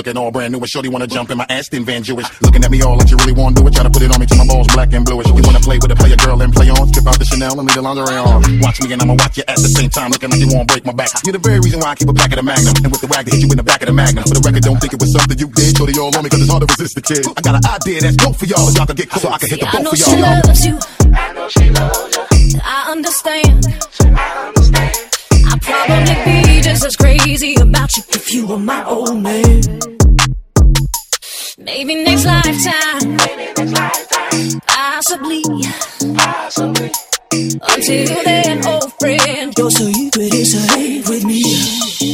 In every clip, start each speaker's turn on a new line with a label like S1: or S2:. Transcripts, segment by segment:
S1: looking all brand new. And shorty wanna jump in my Aston Van Jewish. Looking at me all like you really wanna do it. Try to put it on me till my balls black and bluish. You wanna play with a player girl and play on. Strip out the Chanel and leave the lingerie on. Watch me and I'ma watch you at the same time. Looking like you wanna break my back. You're the very reason why I keep a pack of the Magnum. And with the wag, they hit you in the back of the Magnum. For the record, don't think it was something you did. Shorty all on me cause it's hard to resist the kid. I got an idea that's dope for y'all. Y'all can get cool so I can hit the
S2: boat
S1: for
S2: y'all.
S1: I know
S2: she
S1: loves you.
S2: I know she loves you. I understand. I understand. I probably be just as crazy about you if you were my old man. Maybe next lifetime, Possibly. possibly. Until then, old friend, you're so you could with me.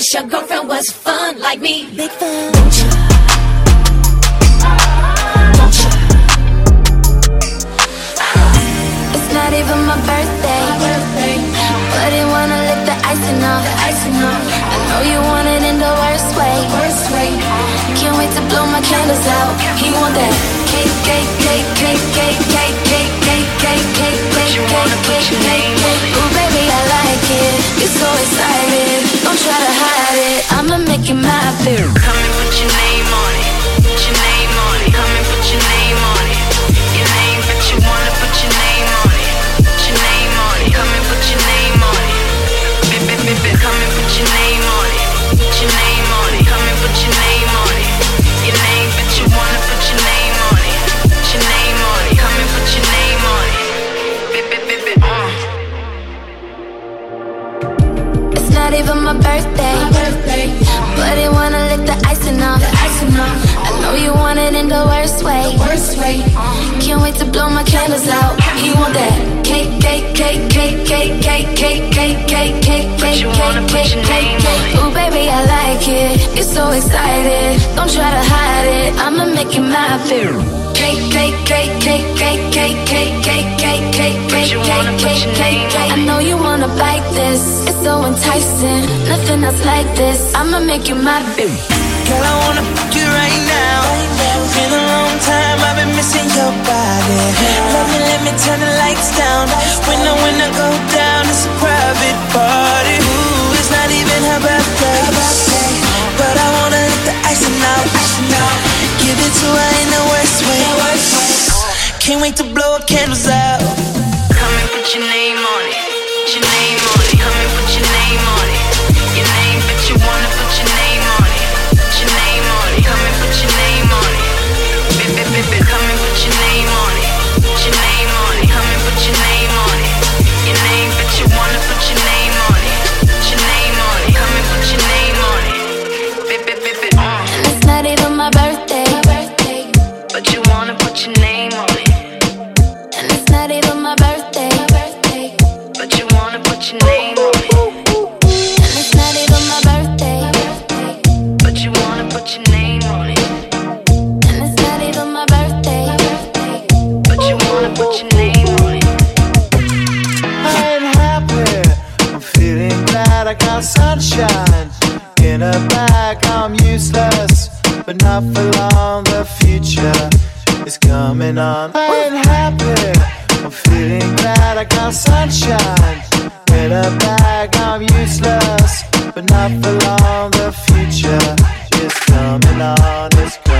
S2: Wish your girlfriend was fun like me. Big fun. Don't you? Don't you?
S3: It's not even my birthday. My birthday. But it wanna lick the icing off. The icing off. I know you want it in the worst way. Worst way. Can't wait to blow my candles out. He want that cake, cake, cake, cake, cake, cake.
S4: Come.
S3: Blow my candles out. You want that cake, cake, cake, cake, cake, cake, cake, cake, cake, cake, cake, cake, cake, cake. Ooh, baby, I like it. You're so excited. Don't try to hide it. I'ma make it my favorite. Cake, cake, cake, cake, cake, cake, cake, cake, cake, cake, cake, cake, cake. I know you wanna bite this. It's so enticing. Nothing else like this. I'ma make you my baby.
S5: Girl, I wanna fuck you right now. Been a long time, Missing your body. Love me, let me turn the lights down. When I when I go down, it's a private party. Ooh, it's not even her birthday. But I wanna let the icing out. Give it to her in the worst way. Can't wait to blow her candles out.
S4: Come and put your name on
S5: for long. The future is coming on. It's coming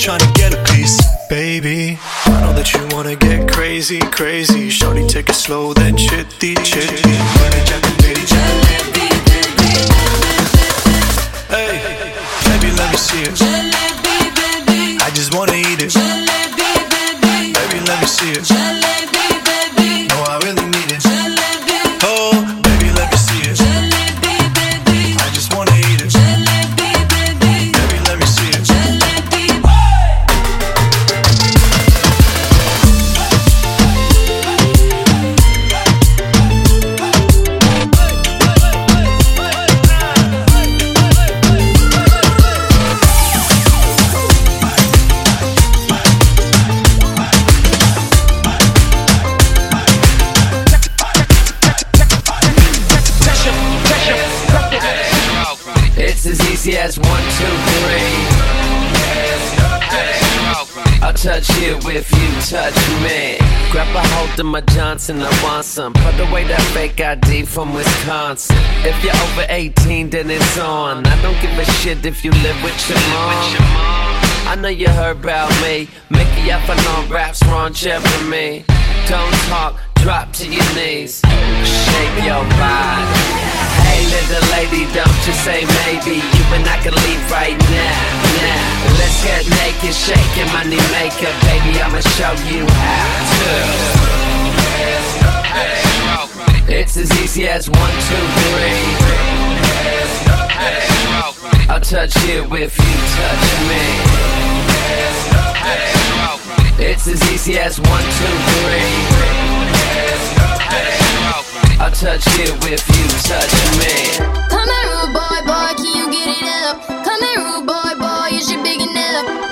S6: Just trying to get a piece baby I know that you wanna get crazy crazy shorty take it slow then chitty chitty Hey, baby, let me see it. I just wanna eat it. Baby, let me see it.
S7: A my Johnson, I want some. Put away that fake ID from Wisconsin. If you're over 18, then it's on. I don't give a shit if you live with your mom. I know you heard about me. Mickey up on raps, Ron Jeremy. Don't talk, drop to your knees. Shake your body. Hey, little lady, don't you say maybe. You and I can leave right now. Now, let's get naked, shaking money maker. Baby, I'ma show you how to. It's as easy as one, two, three. I'll touch you if you touch me. It's as easy as one, two, three. I'll touch you if you touch me.
S3: Come here, rude boy, boy, can you get it up? Come here, rude boy, boy, is you big enough?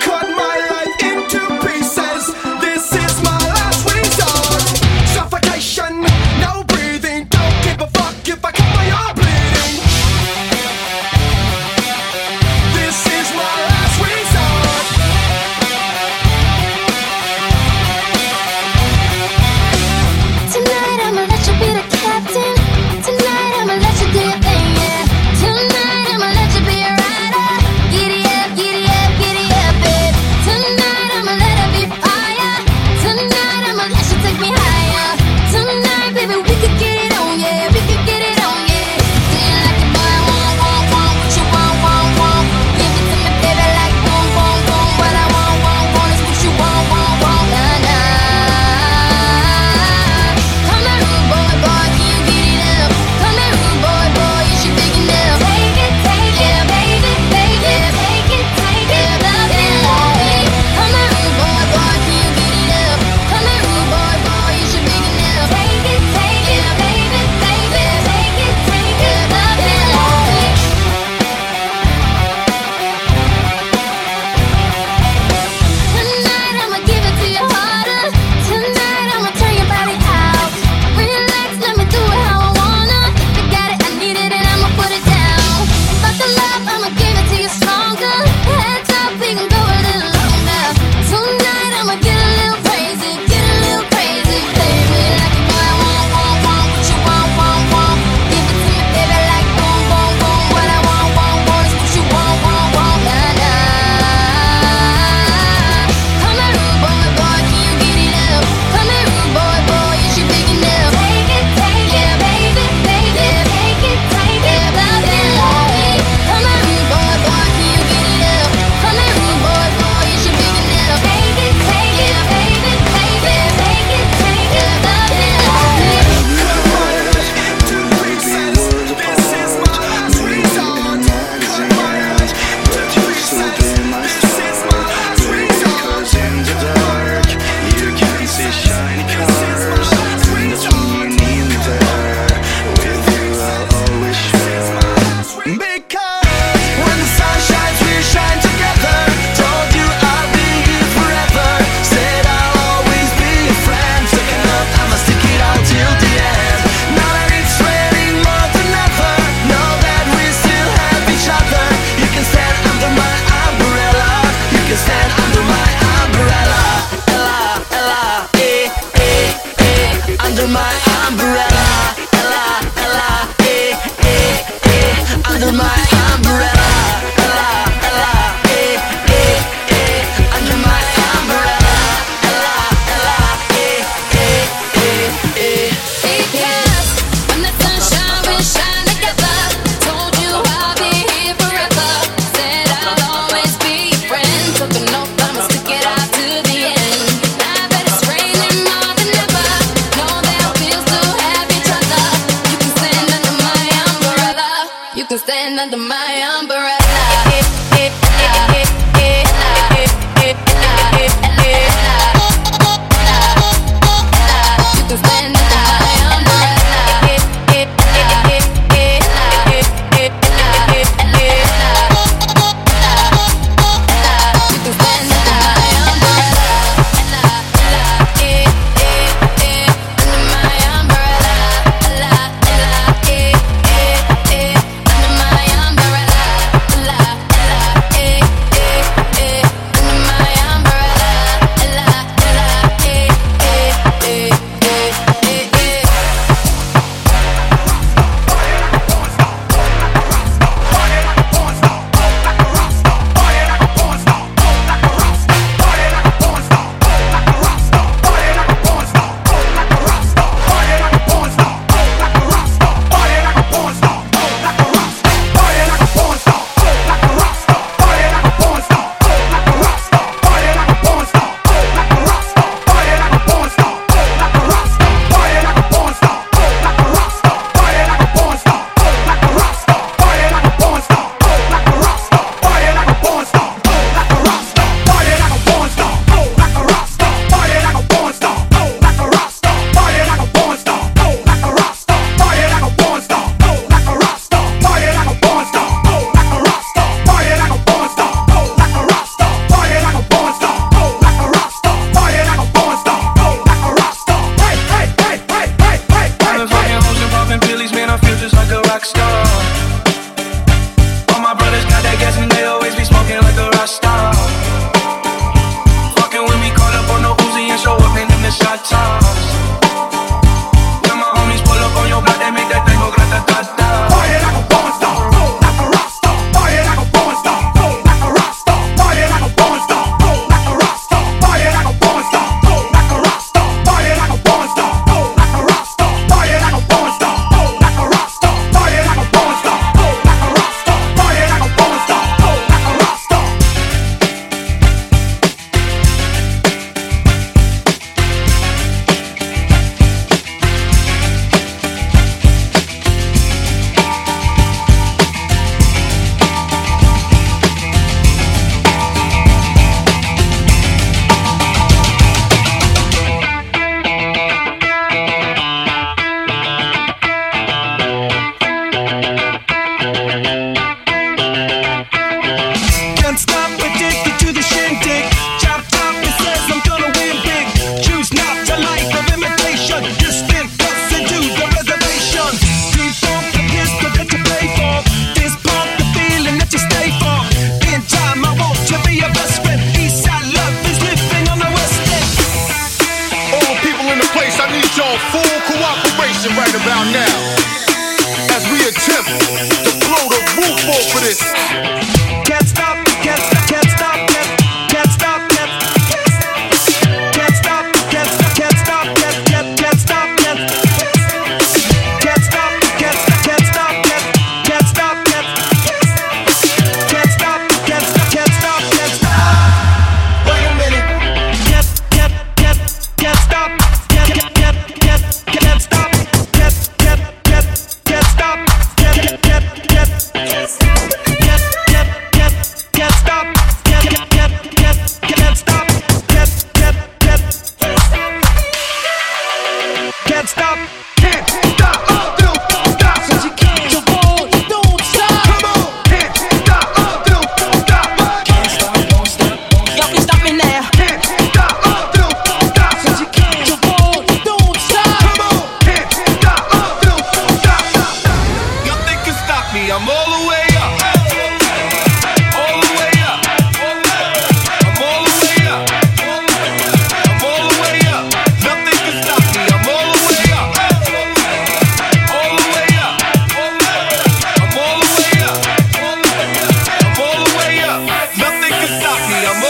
S8: Kill a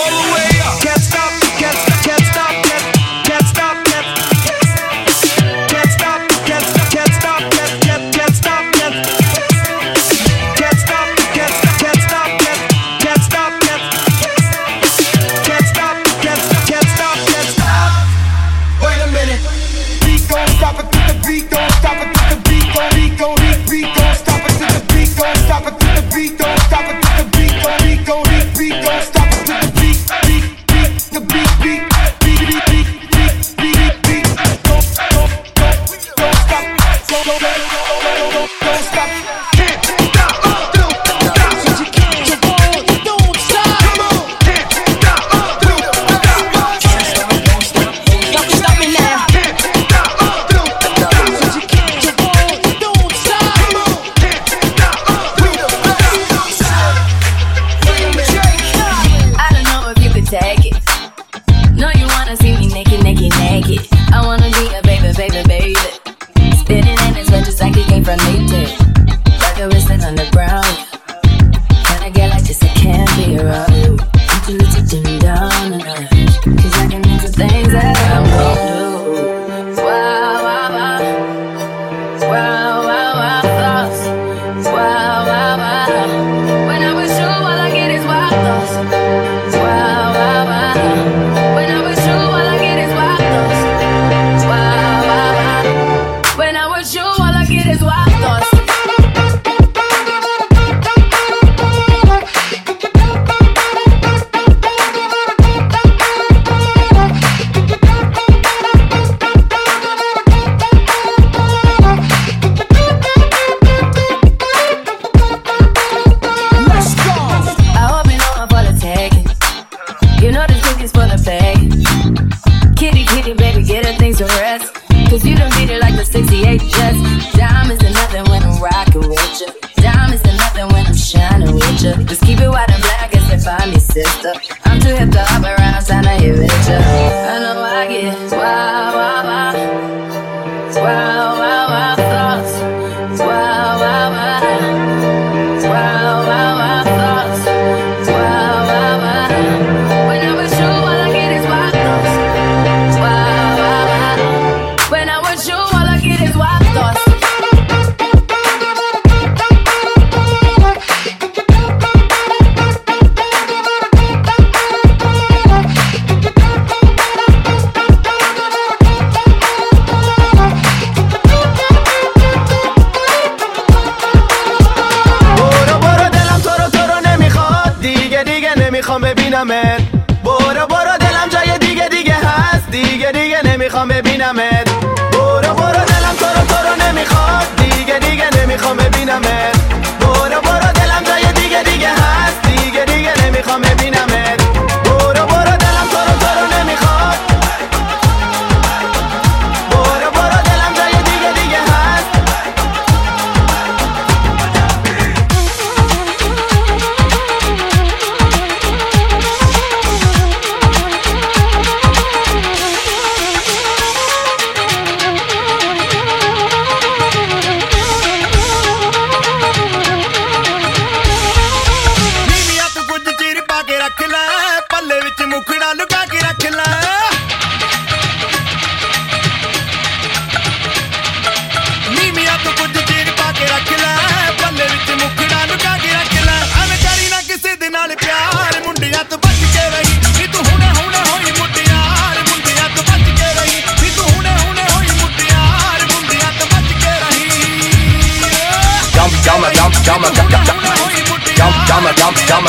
S9: yum,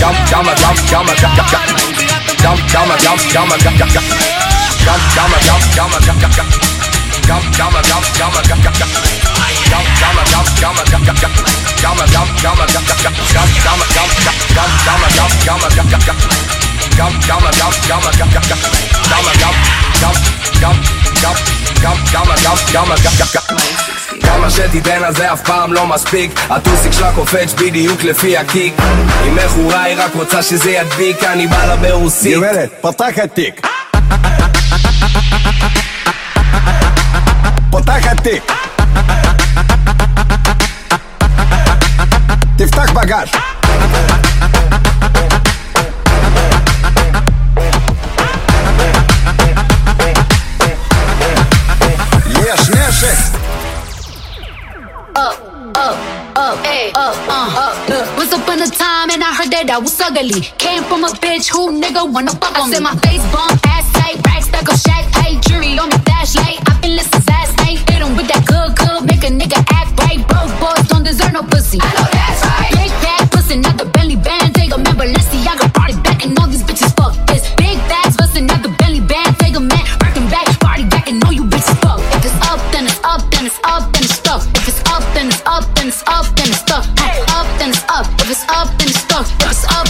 S9: yum, yum, yum, yum, yum. Yum, yum, yum, yum, yum, yum, yum. Yum, yum, yum, yum, yum, yum, yum. Yum, yum, yum, yum, yum, yum, yum. Yum, yum, yum, yum, yum, yum, yum. Yum, yum, yum, yum, yum, yum, yum. Yum, yum, yum, yum, yum, yum. Yum, yum, yum, yum, yum, yum, yum, yum, yum, yum, yum. Yum, yum, yum, yum, yum, yum, yum. Yum, yum, כמה שתיתן על זה אף פעם לא מספיק הטוסיק שלה קופץ בדיוק לפי הקיק היא מכורה היא רק רוצה שזה ידביק אני בא לה ברוסית
S10: גברת, פתח התיק. פותח התיק. תפתח בגש.
S11: Up, ay, up, uh, up. Look, once upon a time, and I heard that I was ugly. Came from a bitch who nigga wanna fuck on me. I said my face bump, ass tight, rack stuck up, shack tight, jury on the flashlight. I feel this ass ain't hit 'em with that good, good, make a nigga act right. Broke boys don't deserve no pussy. I know that's right. Big bag pussy, not the belly band. Take a man, Balenciaga party back, and all these bitches fuck this. Big bags bustin' out the belly band. Take a man, working back, party back, and all you bitches fuck. If it's up, then it's up, then it's up, then it's stuck. If it's up, then it's up, then it's up, then it's stuck. Up, then it's up. If it's up, then it's stuck. If it's up,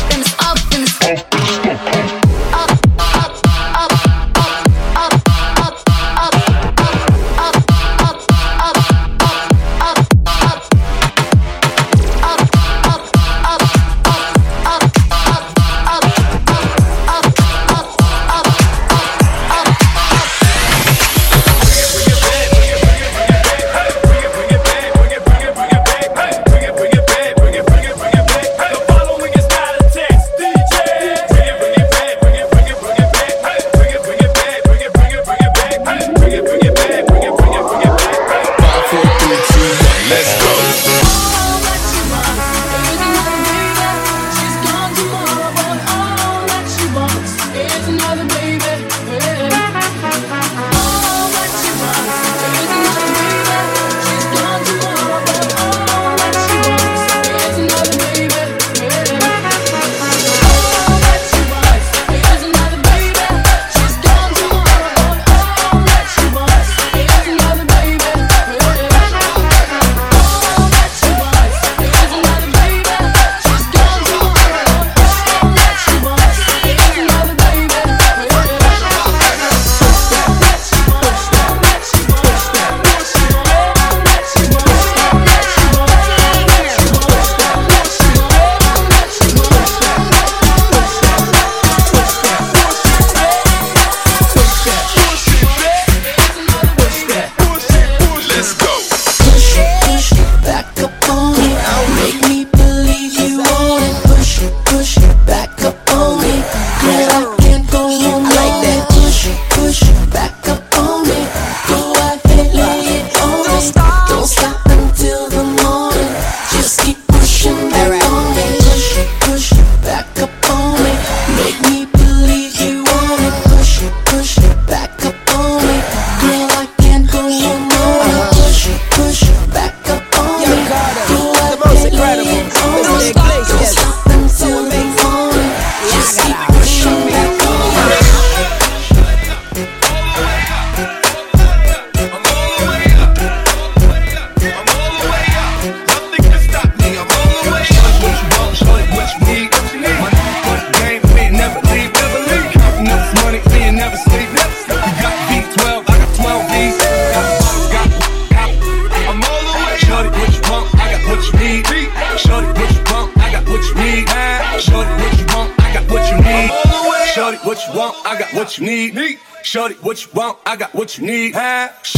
S12: Sneak. Action.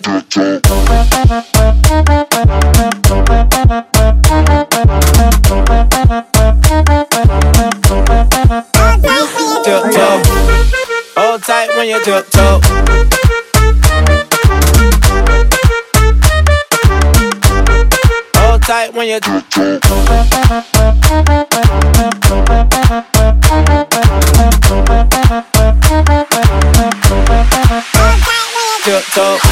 S12: punheta. Tiptoe, hold tight when you tiptoe. Hold tight when you tiptoe.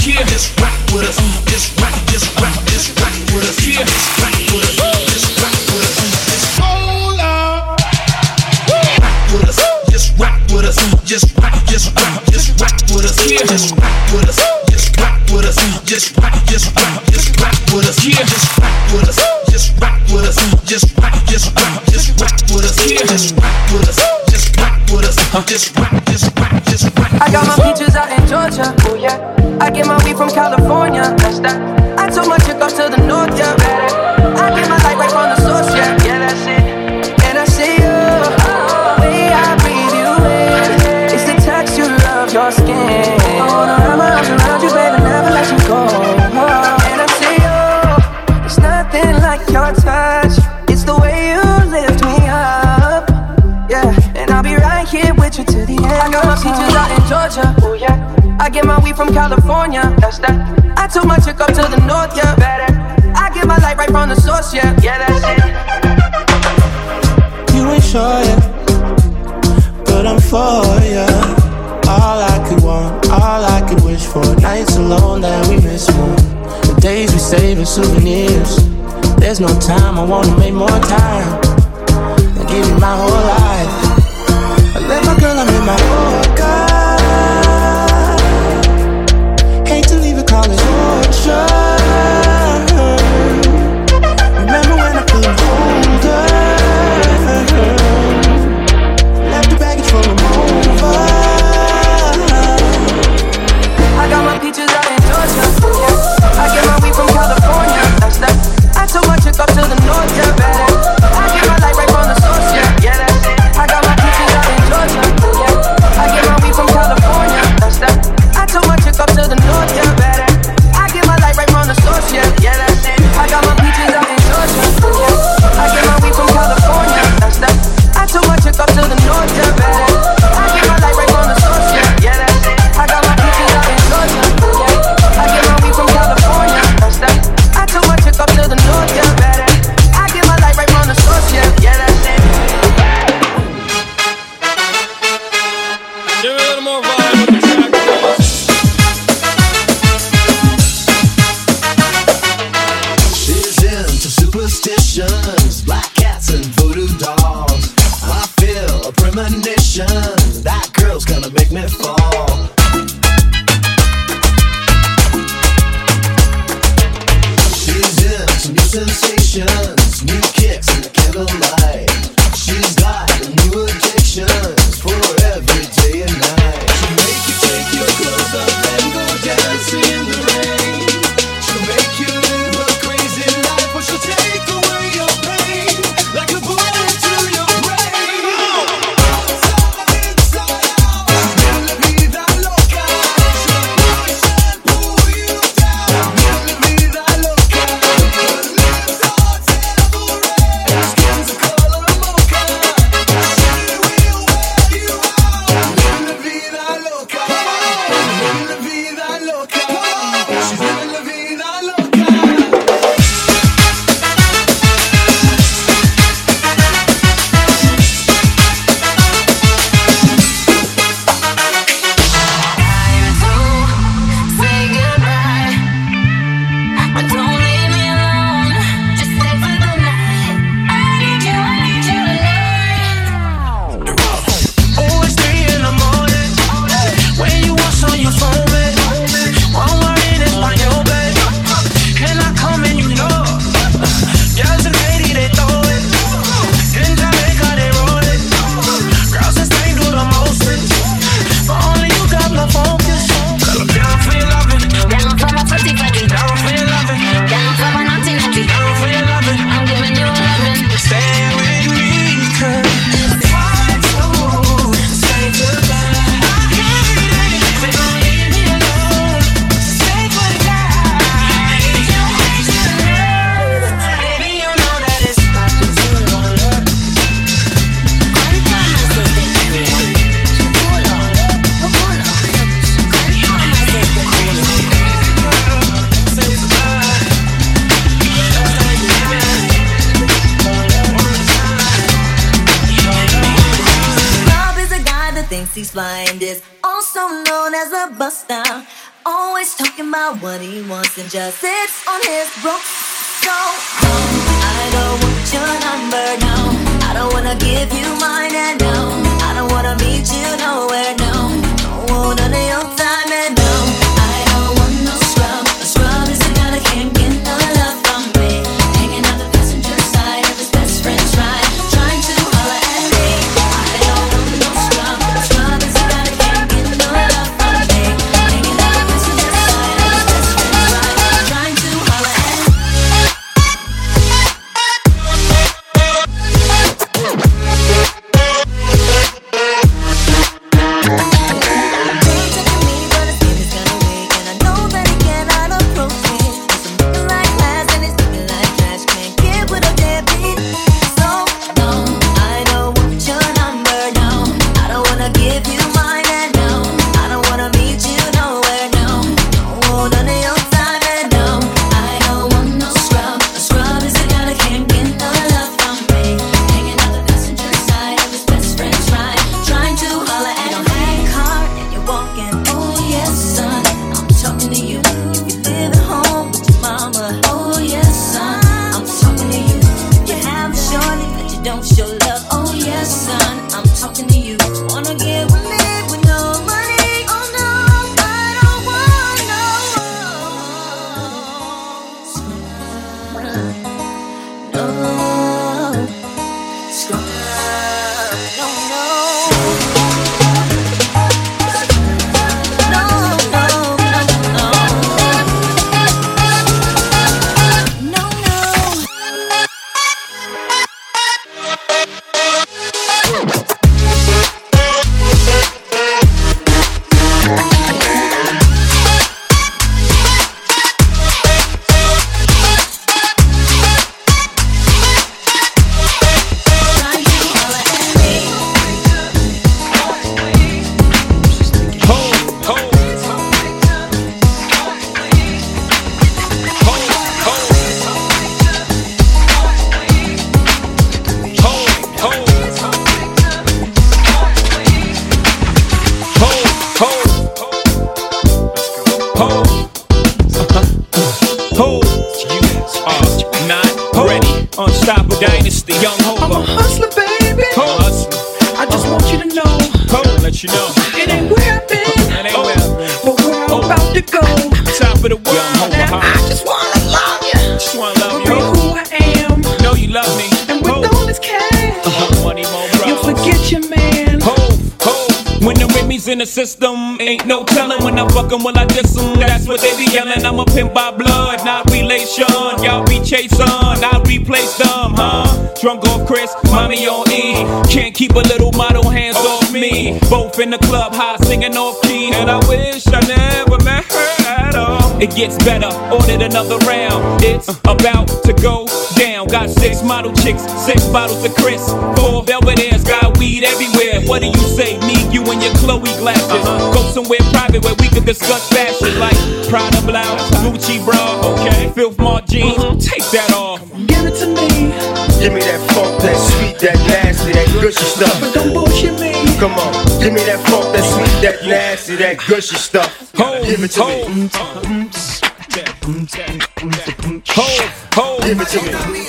S13: Yeah,
S14: just rock with us. Just rock, just rock, just rock with us. Yeah, just rock with us. Just rock with us. Just. Rock with us. Just rock with us. Just rock, just rock, just rock with us. Yeah, just rock with us. Just rock with us. Just rock, just rock, just rock with us. Yeah, just rock with us. Just rock with us. Just rock, just rock, just rock with us. Yeah, just rock with us. Just rock with us. Just rock, just rock, just rock.
S15: I got my peaches out in Georgia. Oh yeah. I get my weed from California. That's that. I took my chick up to the north, yeah. I get my light right from the source, yeah. I get my weed from California. That's that. I took my chick up to the north, yeah. Better. I get my light right from the source, yeah. Yeah, that's it.
S5: You ain't sure yet, but I'm for ya. All I could want, all I could wish for. Nights alone that we miss more. The days we save as souvenirs. There's no time, I wanna make more time. And give you my whole life.
S15: That's
S16: what
S14: they be yelling. I'm a pimp by blood, not relation. Y'all be chasing, I replace them, huh? Drunk off Chris, mommy on E. Can't keep a little model hands off me. Both in the club, high singing off key. And I wish I never It gets better, ordered another round. It's about to go down. Got six model chicks, six bottles of Chris. Four Belvedere's, got weed everywhere. What do you say? Me, you, and your Chloe glasses. Uh-huh. Go somewhere private where we can discuss fashion like Prada blouse, Gucci bra, okay. Filth Mark jeans, mm-hmm. take that off. Give it to me.
S17: Give me that funk, that sweet, that nasty, that gushy stuff. But don't bullshit me. Come on, give me that funk, that sweet, that nasty, that gushy stuff. Give it to me.
S14: Ho, ho.
S17: Give it to me.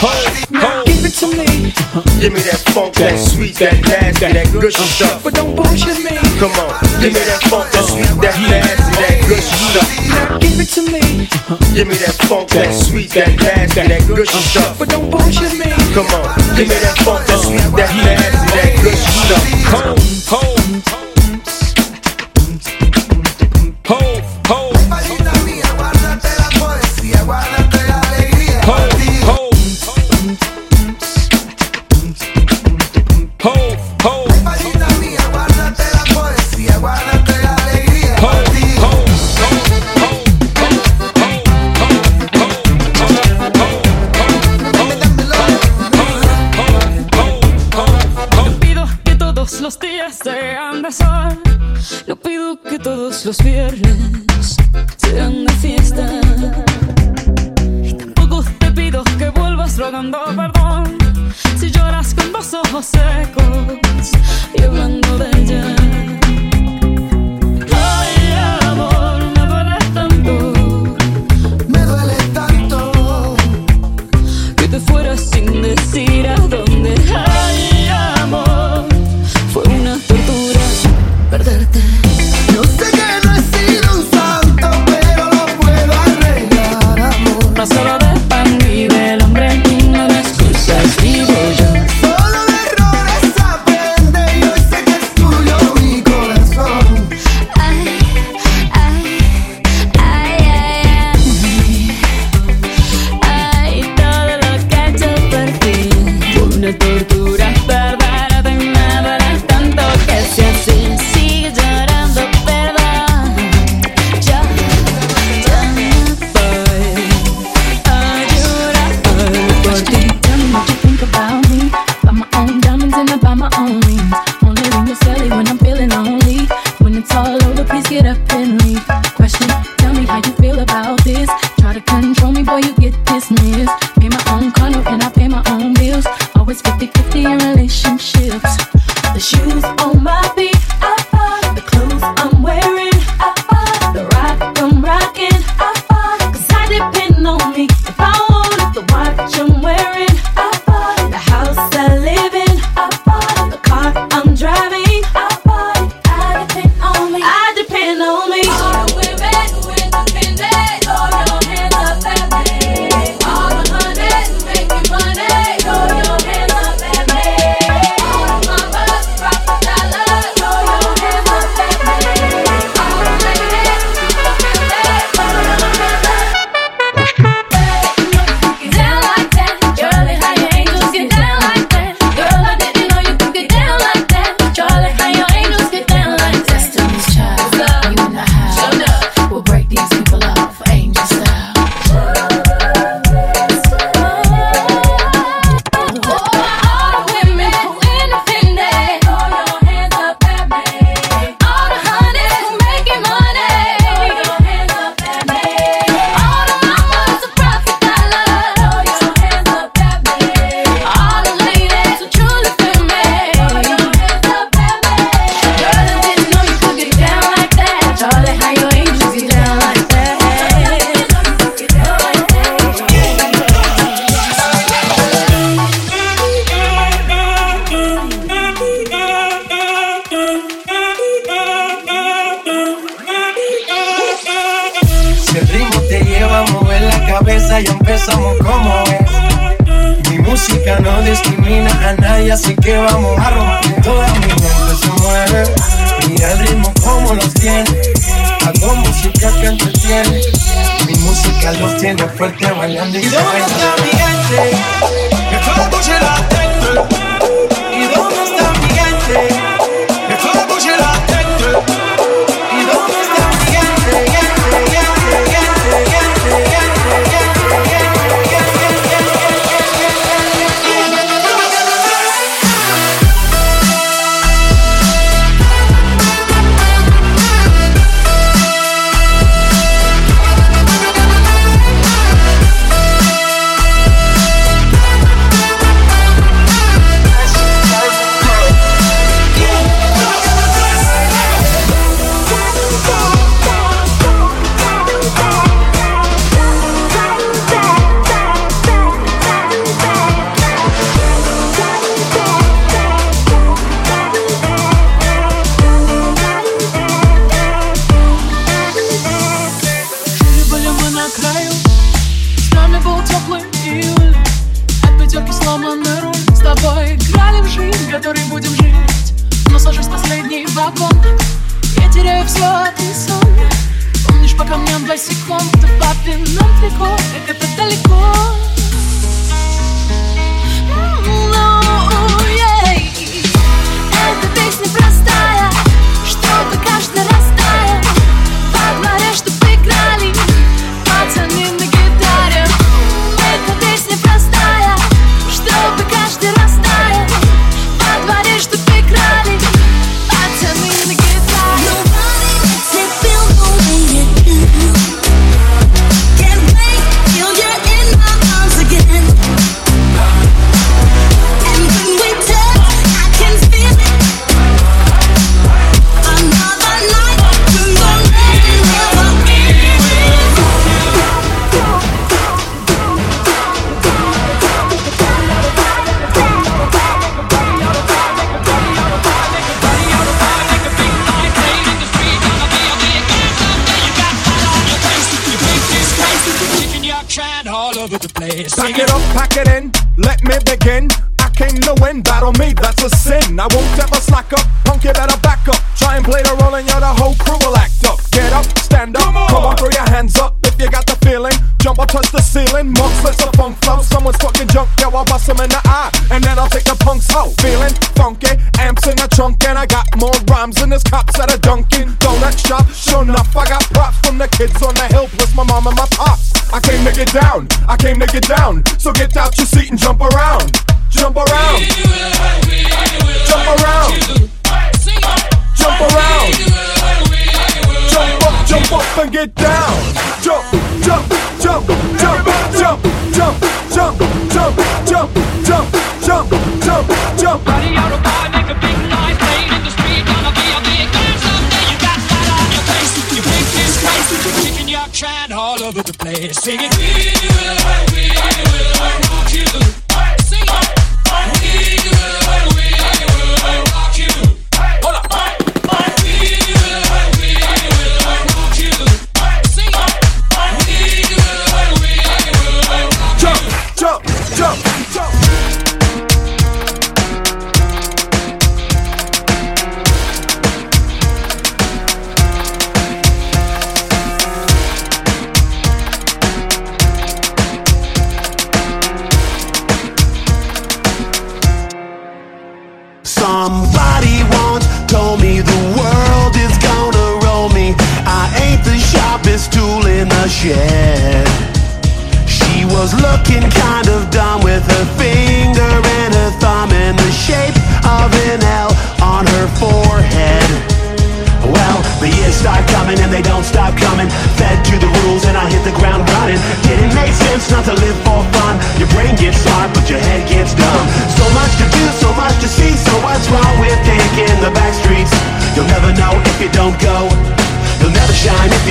S14: Ho, ho.
S17: Give to me. Give me that funk, that sweet, that nasty, that gushy stuff. But don't bullshit me. Come on, give me that funk, that sweet, that nasty, that gushy stuff. Now Give it to me. Give me that funk, that sweet, that nasty, that gushy uh, stuff. But don't bullshit me. Come on, give me that funk, that sweet, that uh, nasty, that gushy stuff.
S14: Ho, ho.
S18: Todos los viernes sean de fiesta. Y tampoco te pido que vuelvas rogando perdón. Si lloras con los ojos secos
S19: and get down.
S20: Jump, jump, jump, jump, jump, jump, jump, jump, jump, jump, jump, jump, jump.
S21: Body out of body, make a
S22: big noise, play in the street, gonna be a big man someday. You got that on your face, you
S23: big disgrace, kicking your
S24: can
S14: all over the place,
S24: singing. We will, we will.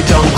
S24: don't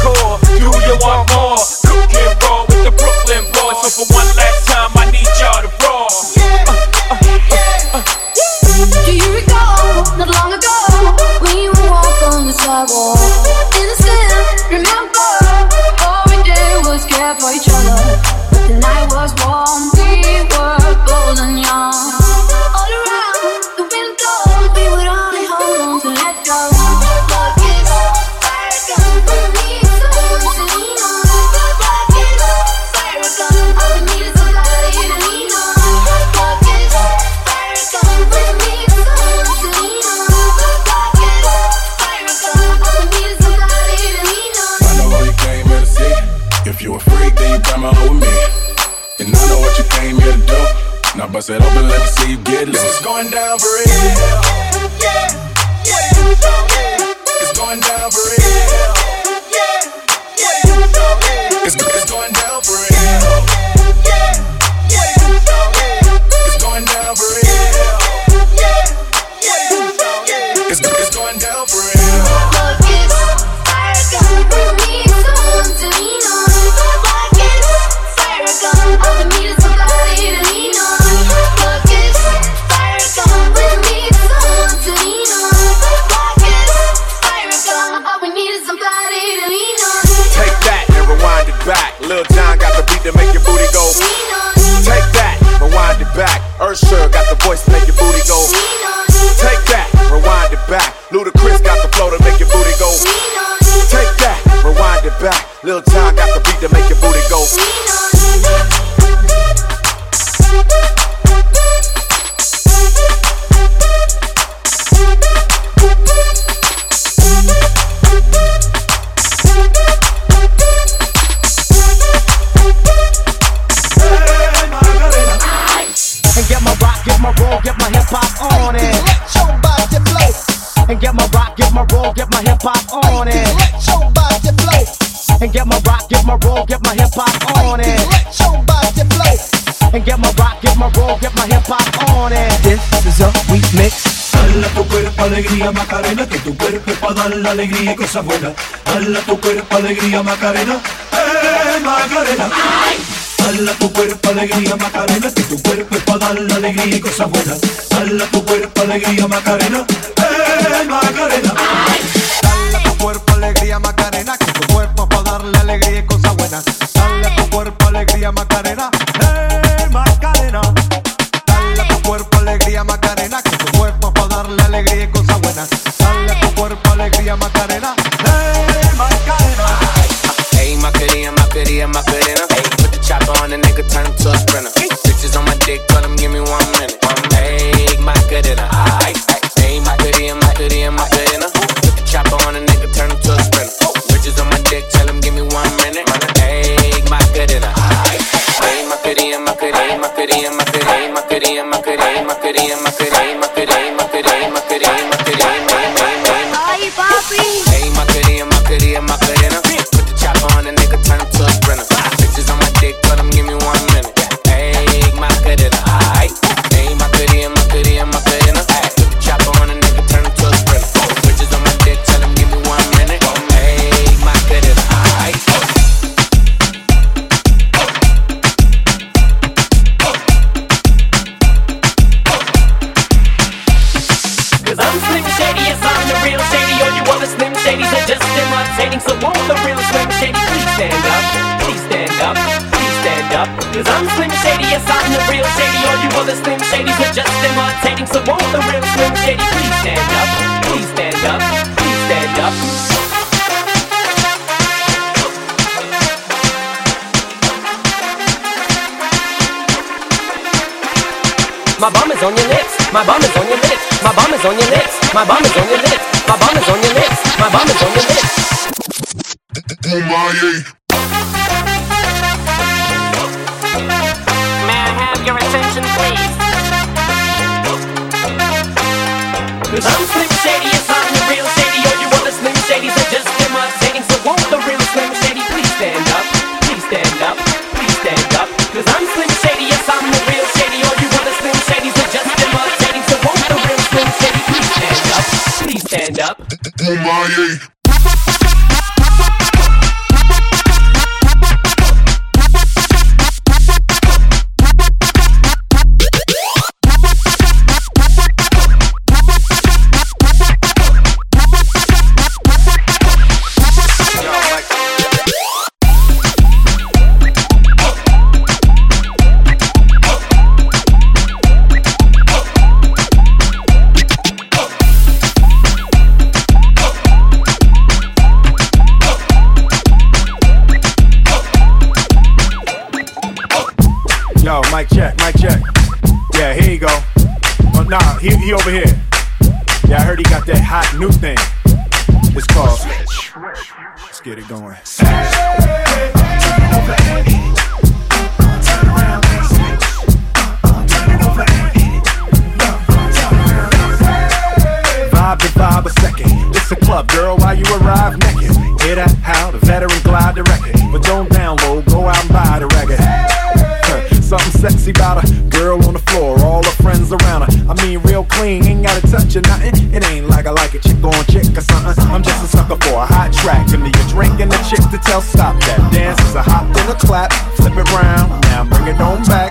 S24: hardcore.
S14: Do you want more? Cook and roll with the Brooklyn boys. So for one last time, I need y'all to roar.
S3: Do you recall? Not long ago, we would walk on the sidewalk.
S23: I said, open, let me see you get loose. It's going down for real. Yeah, yeah, yeah. It's going down for real. Yeah, yeah, yeah. It's, it's going down for real.
S3: go. Take that, rewind it back. Usher got the voice to make your booty go.
S25: Take that, rewind it back. Ludacris got the flow to
S26: make your
S25: booty go. Take that, rewind it back. Lil Ty got the beat to
S26: make your booty
S25: go. Get my roll, get my hip hop on it.
S26: Let your body flow.
S25: And get my rock, get my roll, get my hip hop on it.
S26: This is a remix.
S23: Dale a tu cuerpo alegría Macarena, que tu cuerpo es para dar la alegría y cosas buenas. Dale a tu cuerpo alegría Macarena, eh Macarena. Dale a tu cuerpo alegría Macarena, que tu cuerpo es para dar la alegría y cosas buenas. Dale a tu cuerpo alegría Macarena, eh Macarena.
S26: Dale María Macarena.
S27: So the real Slim Shady please stand up? Please stand up, please stand up. Cause I'm Slim Shady, yes, I'm the real Shady. All you other Slim Shadys are just imitating. So won't the real Slim Shady please stand up? Please stand up, please stand up. My bum is on your lips. My bum is on your lips. My bum is on your lips. My bum is on your lips. My bum is on your lips. My bum is on your lips. May I have your attention, please? I'm Slim Shady, yes, I'm the real Shady. All you other Slim Shadys are just imitating. So won't the real Slim Shady please stand up? Please stand up, please stand up. Cause I'm Slim Shady, yes, I'm the real Shady. All you other Slim Shadys are just imitating. So won't the real Slim Shady please stand up? Please stand up.
S20: Yo, mic check, mic check. Yeah, here you go. Oh, nah, he, he over here. Yeah, I heard he got that hot new thing. It's called. Let's get it going. Vibe to vibe a second. It's a club, girl, while you arrive naked. Hear that? How the veteran glide the record. But don't download, go out and buy the record. Something sexy about a girl on the floor, all her friends around her. I mean, real clean, ain't gotta touch or nothing. It ain't like I like a chick on chick or something. I'm just a sucker for a hot track. Give me a drink and a chick to tell stop that. Dance is a hop and a clap, flip it round. Now bring it on back,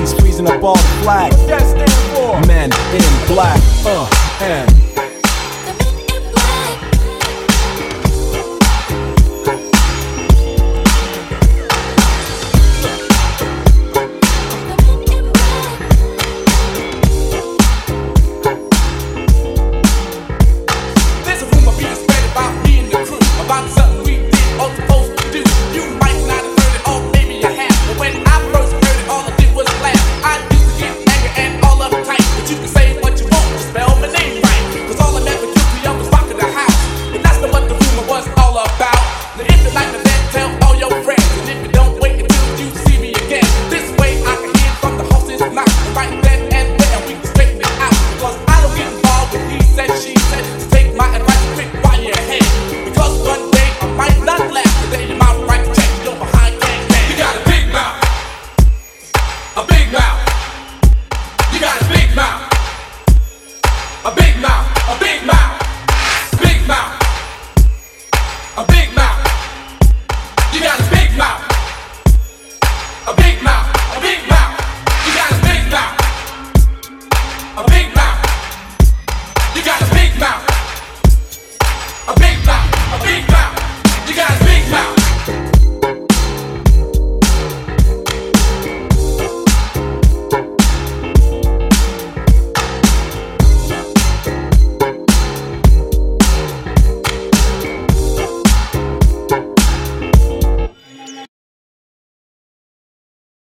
S20: freezing up all the flag. That stand for? Men in black. Uh, and.